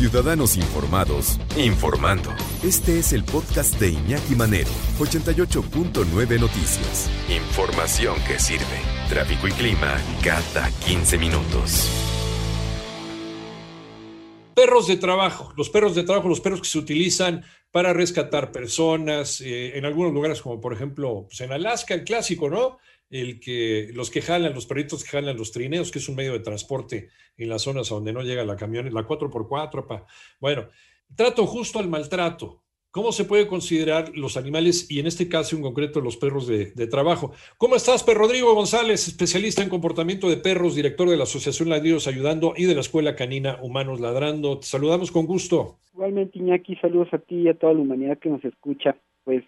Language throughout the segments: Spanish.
Ciudadanos Informados, informando. Este es el podcast de Iñaki Manero, 88.9 Noticias. Información que sirve. Tráfico y clima cada 15 minutos. Perros de trabajo, los perros de trabajo, los perros que se utilizan para rescatar personas, eh, en algunos lugares como por ejemplo pues en Alaska, el clásico, ¿no? El que los que jalan, los perritos que jalan los trineos, que es un medio de transporte en las zonas donde no llega la camión, la 4x4. Pa. Bueno, trato justo al maltrato. ¿Cómo se puede considerar los animales y en este caso en concreto los perros de, trabajo? ¿Cómo estás, Per Rodrigo González, especialista en comportamiento de perros, director de la Asociación Ladridos Ayudando y de la Escuela Canina Humanos Ladrando? Te saludamos con gusto. Igualmente, Iñaki, saludos a ti y a toda la humanidad que nos escucha. Pues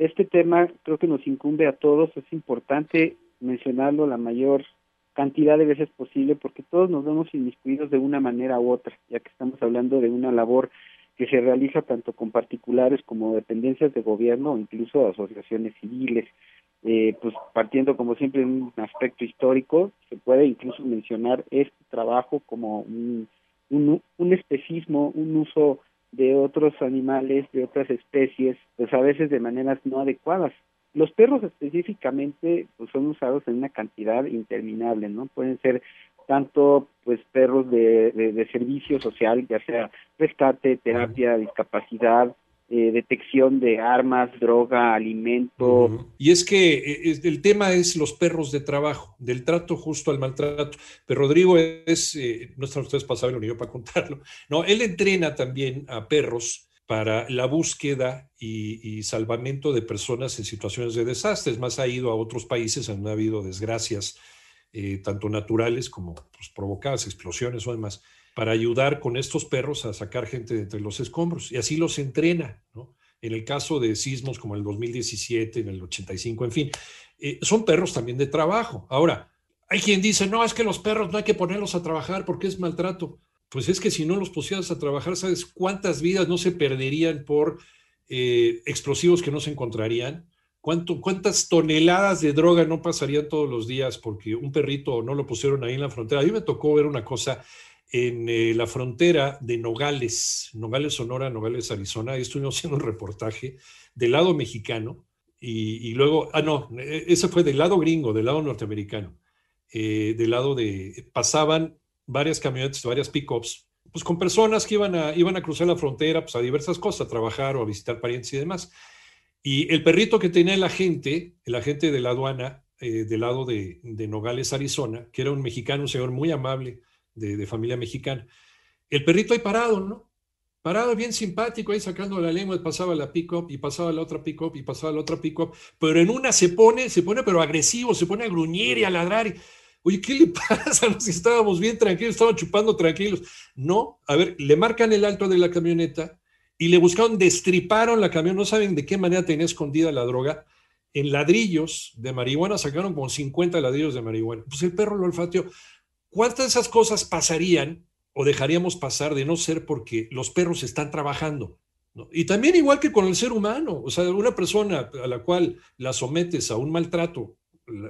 este tema creo que nos incumbe a todos, es importante mencionarlo la mayor cantidad de veces posible porque todos nos vemos inmiscuidos de una manera u otra, ya que estamos hablando de una labor que se realiza tanto con particulares como dependencias de gobierno o incluso asociaciones civiles. Eh, pues partiendo como siempre de un aspecto histórico, se puede incluso mencionar este trabajo como un, un, un especismo, un uso de otros animales, de otras especies, pues a veces de maneras no adecuadas. Los perros específicamente pues son usados en una cantidad interminable, ¿no? Pueden ser tanto pues perros de, de servicio social, ya sea rescate, terapia, discapacidad, eh, detección de armas, droga, alimento. Y es que eh, el tema es los perros de trabajo, del trato justo al maltrato. Pero Rodrigo es, eh, no están ustedes para saberlo ni yo para contarlo, no, él entrena también a perros para la búsqueda y, salvamento de personas en situaciones de desastres. Más ha ido a otros países donde ha habido desgracias, tanto naturales como pues, provocadas, explosiones o demás para ayudar con estos perros a sacar gente de entre los escombros y así los entrena, ¿no? En el caso de sismos como el 2017, en el 85, en fin, eh, son perros también de trabajo. Ahora, hay quien dice, no, es que los perros no hay que ponerlos a trabajar porque es maltrato. Pues es que si no los pusieras a trabajar, ¿sabes cuántas vidas no se perderían por eh, explosivos que no se encontrarían? ¿Cuánto, ¿Cuántas toneladas de droga no pasarían todos los días porque un perrito no lo pusieron ahí en la frontera? A mí me tocó ver una cosa en eh, la frontera de Nogales, Nogales, Sonora, Nogales, Arizona. Ahí estuvimos haciendo un reportaje del lado mexicano y, luego, ah, no, e, ese fue del lado gringo, del lado norteamericano. Eh, del lado de, pasaban varias camionetas, varias pickups, pues con personas que iban a, iban a cruzar la frontera, pues a diversas cosas, a trabajar o a visitar parientes y demás. Y el perrito que tenía el agente, el agente de la aduana, eh, del lado de, de Nogales, Arizona, que era un mexicano, un señor muy amable, de, familia mexicana. El perrito ahí parado, ¿no? Parado bien simpático, ahí sacando la lengua, pasaba la pick-up y pasaba la otra pick-up y pasaba la otra pick-up, pero en una se pone, se pone pero agresivo, se pone a gruñir y a ladrar. Y, Oye, ¿qué le pasa? Si estábamos bien tranquilos, estábamos chupando tranquilos. No, a ver, le marcan el alto de la camioneta y le buscaron, destriparon la camión, no saben de qué manera tenía escondida la droga. En ladrillos de marihuana sacaron como 50 ladrillos de marihuana. Pues el perro lo olfateó. ¿Cuántas de esas cosas pasarían o dejaríamos pasar de no ser porque los perros están trabajando? Y también igual que con el ser humano, o sea, una persona a la cual la sometes a un maltrato,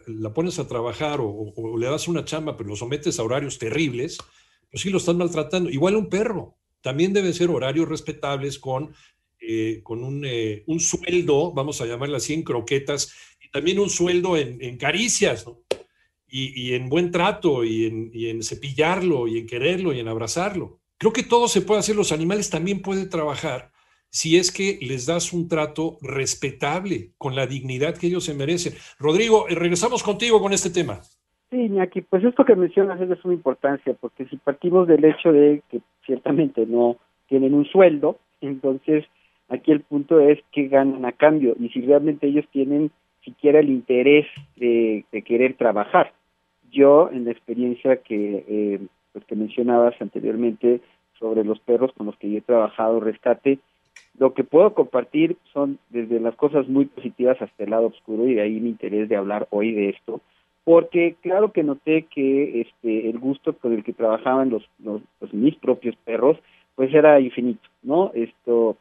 la, pones a trabajar o, le das una chamba, pero lo sometes a horarios terribles, pues sí lo están maltratando. Igual un perro, también debe ser horarios respetables con, eh, con un, eh, un, sueldo, vamos a llamarlo así, en croquetas, y también un sueldo en, en caricias, ¿no? Y, en buen trato y en, cepillarlo y en quererlo y en abrazarlo. Creo que todo se puede hacer, los animales también pueden trabajar si es que les das un trato respetable, con la dignidad que ellos se merecen. Rodrigo, eh, regresamos contigo con este tema. Sí, Iñaki, pues esto que mencionas es de suma importancia, porque si partimos del hecho de que ciertamente no tienen un sueldo, entonces aquí el punto es que ganan a cambio y si realmente ellos tienen siquiera el interés de querer trabajar yo en la experiencia que, eh, pues que mencionabas anteriormente sobre los perros con los que yo he trabajado, rescate, lo que puedo compartir son desde las cosas muy positivas hasta el lado oscuro y de ahí mi interés de hablar hoy de esto, porque claro que noté que este el gusto con el que trabajaban los, los, los mis propios perros pues era infinito, ¿no? Esto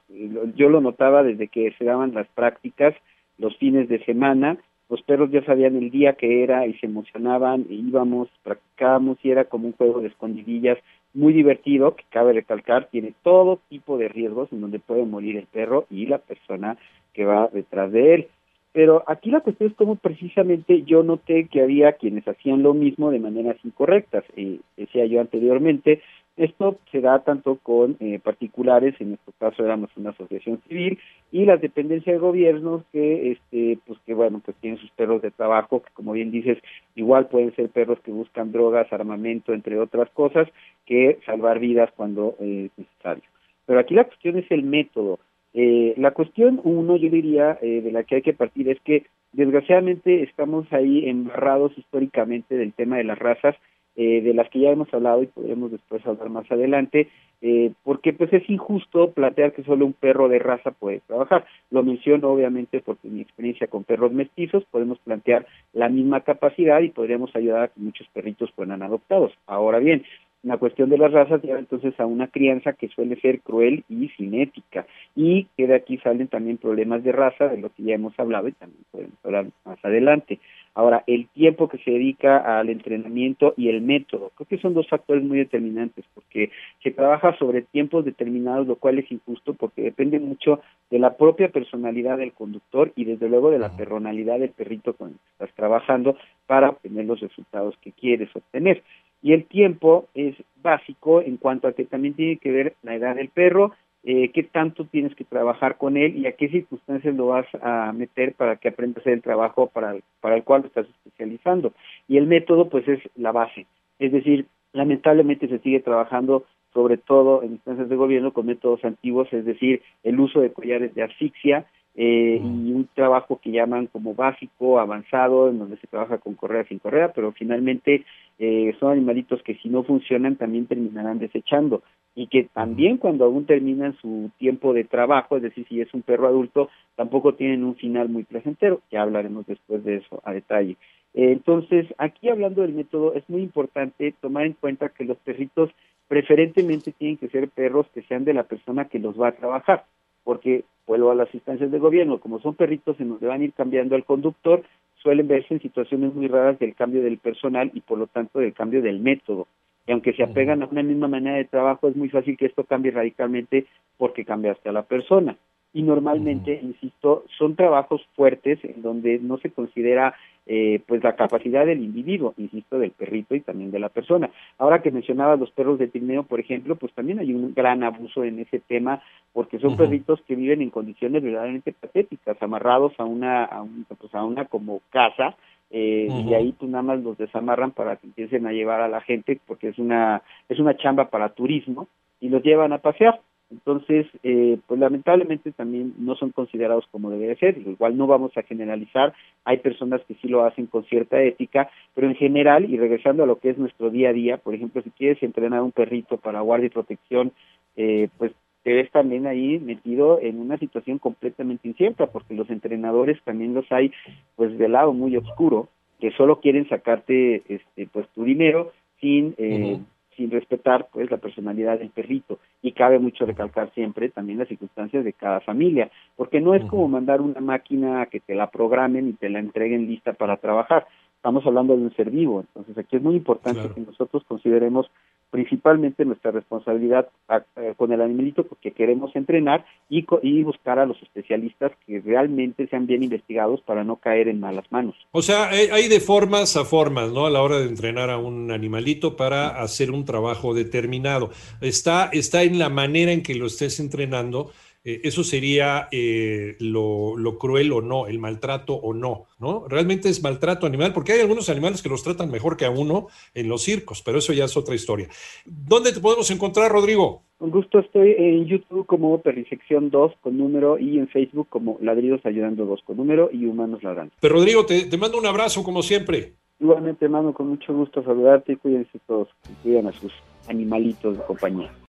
yo lo notaba desde que se daban las prácticas los fines de semana los perros ya sabían el día que era y se emocionaban, e íbamos, practicábamos y era como un juego de escondidillas muy divertido, que cabe recalcar, tiene todo tipo de riesgos en donde puede morir el perro y la persona que va detrás de él. Pero aquí la cuestión es cómo precisamente yo noté que había quienes hacían lo mismo de maneras incorrectas. Eh, decía yo anteriormente, esto se da tanto con eh, particulares, en nuestro caso éramos una asociación civil, y las dependencias de gobiernos que, este, pues que bueno, pues tienen sus perros de trabajo, que como bien dices, igual pueden ser perros que buscan drogas, armamento, entre otras cosas, que salvar vidas cuando eh, es necesario. Pero aquí la cuestión es el método. Eh, la cuestión uno, yo diría, eh, de la que hay que partir es que desgraciadamente estamos ahí embarrados históricamente del tema de las razas, eh, de las que ya hemos hablado y podremos después hablar más adelante, eh, porque pues es injusto plantear que solo un perro de raza puede trabajar. Lo menciono obviamente porque mi experiencia con perros mestizos podemos plantear la misma capacidad y podríamos ayudar a que muchos perritos fueran adoptados. Ahora bien, la cuestión de las razas lleva entonces a una crianza que suele ser cruel y cinética y que de aquí salen también problemas de raza de lo que ya hemos hablado y también podemos hablar más adelante. Ahora, el tiempo que se dedica al entrenamiento y el método, creo que son dos factores muy determinantes porque se trabaja sobre tiempos determinados, lo cual es injusto porque depende mucho de la propia personalidad del conductor y desde luego de la personalidad del perrito con el que estás trabajando para obtener los resultados que quieres obtener. Y el tiempo es básico en cuanto a que también tiene que ver la edad del perro, eh, qué tanto tienes que trabajar con él y a qué circunstancias lo vas a meter para que aprenda a hacer el trabajo para para el cual lo estás especializando. Y el método, pues, es la base. Es decir, lamentablemente se sigue trabajando sobre todo en instancias de gobierno con métodos antiguos, es decir, el uso de collares de asfixia, eh, y un trabajo que llaman como básico, avanzado, en donde se trabaja con correa sin correa, pero finalmente eh, son animalitos que si no funcionan también terminarán desechando. Y que también cuando aún terminan su tiempo de trabajo, es decir, si es un perro adulto, tampoco tienen un final muy placentero, ya hablaremos después de eso a detalle. Eh, entonces, aquí hablando del método, es muy importante tomar en cuenta que los perritos preferentemente tienen que ser perros que sean de la persona que los va a trabajar porque vuelvo a las instancias de gobierno, como son perritos en donde van a ir cambiando al conductor, suelen verse en situaciones muy raras del cambio del personal y por lo tanto del cambio del método. Y aunque se apegan a una misma manera de trabajo, es muy fácil que esto cambie radicalmente porque cambiaste a la persona y normalmente, insisto, son trabajos fuertes en donde no se considera eh, pues la capacidad del individuo, insisto, del perrito y también de la persona. Ahora que mencionaba los perros de trineo, por ejemplo, pues también hay un gran abuso en ese tema porque son perritos que viven en condiciones verdaderamente patéticas, amarrados a una a, pues a una como casa eh, y ahí pues nada más los desamarran para que empiecen a llevar a la gente porque es una es una chamba para turismo y los llevan a pasear entonces, eh, pues lamentablemente también no son considerados como debe ser, igual no vamos a generalizar, hay personas que sí lo hacen con cierta ética, pero en general, y regresando a lo que es nuestro día a día, por ejemplo, si quieres entrenar a un perrito para guardia y protección, eh, pues te ves también ahí metido en una situación completamente incierta, porque los entrenadores también los hay pues de lado muy oscuro, que solo quieren sacarte este pues tu dinero sin eh, sin respetar pues la personalidad del perrito. Y cabe mucho recalcar siempre también las circunstancias de cada familia porque no es como mandar una máquina a que te la programen y te la entreguen lista para trabajar. Estamos hablando de un ser vivo entonces aquí es muy importante que nosotros consideremos principalmente nuestra responsabilidad eh, con el animalito porque queremos entrenar y, y buscar a los especialistas que realmente sean bien investigados para no caer en malas manos. O sea, hay de formas a formas, ¿no? A la hora de entrenar a un animalito para hacer un trabajo determinado. Está, está en la manera en que lo estés entrenando eh, eso sería eh, lo, cruel o no, el maltrato o no, ¿no? Realmente es maltrato animal, porque hay algunos animales que los tratan mejor que a uno en los circos, pero eso ya es otra historia. ¿Dónde te podemos encontrar, Rodrigo? Con gusto estoy en YouTube como Perrisección 2 con número y en Facebook como Ladridos Ayudando 2 con número y Humanos Ladrando. Pero Rodrigo, te, te mando un abrazo como siempre. Igualmente, mando con mucho gusto saludarte y cuídense todos, cuiden a sus animalitos de compañía.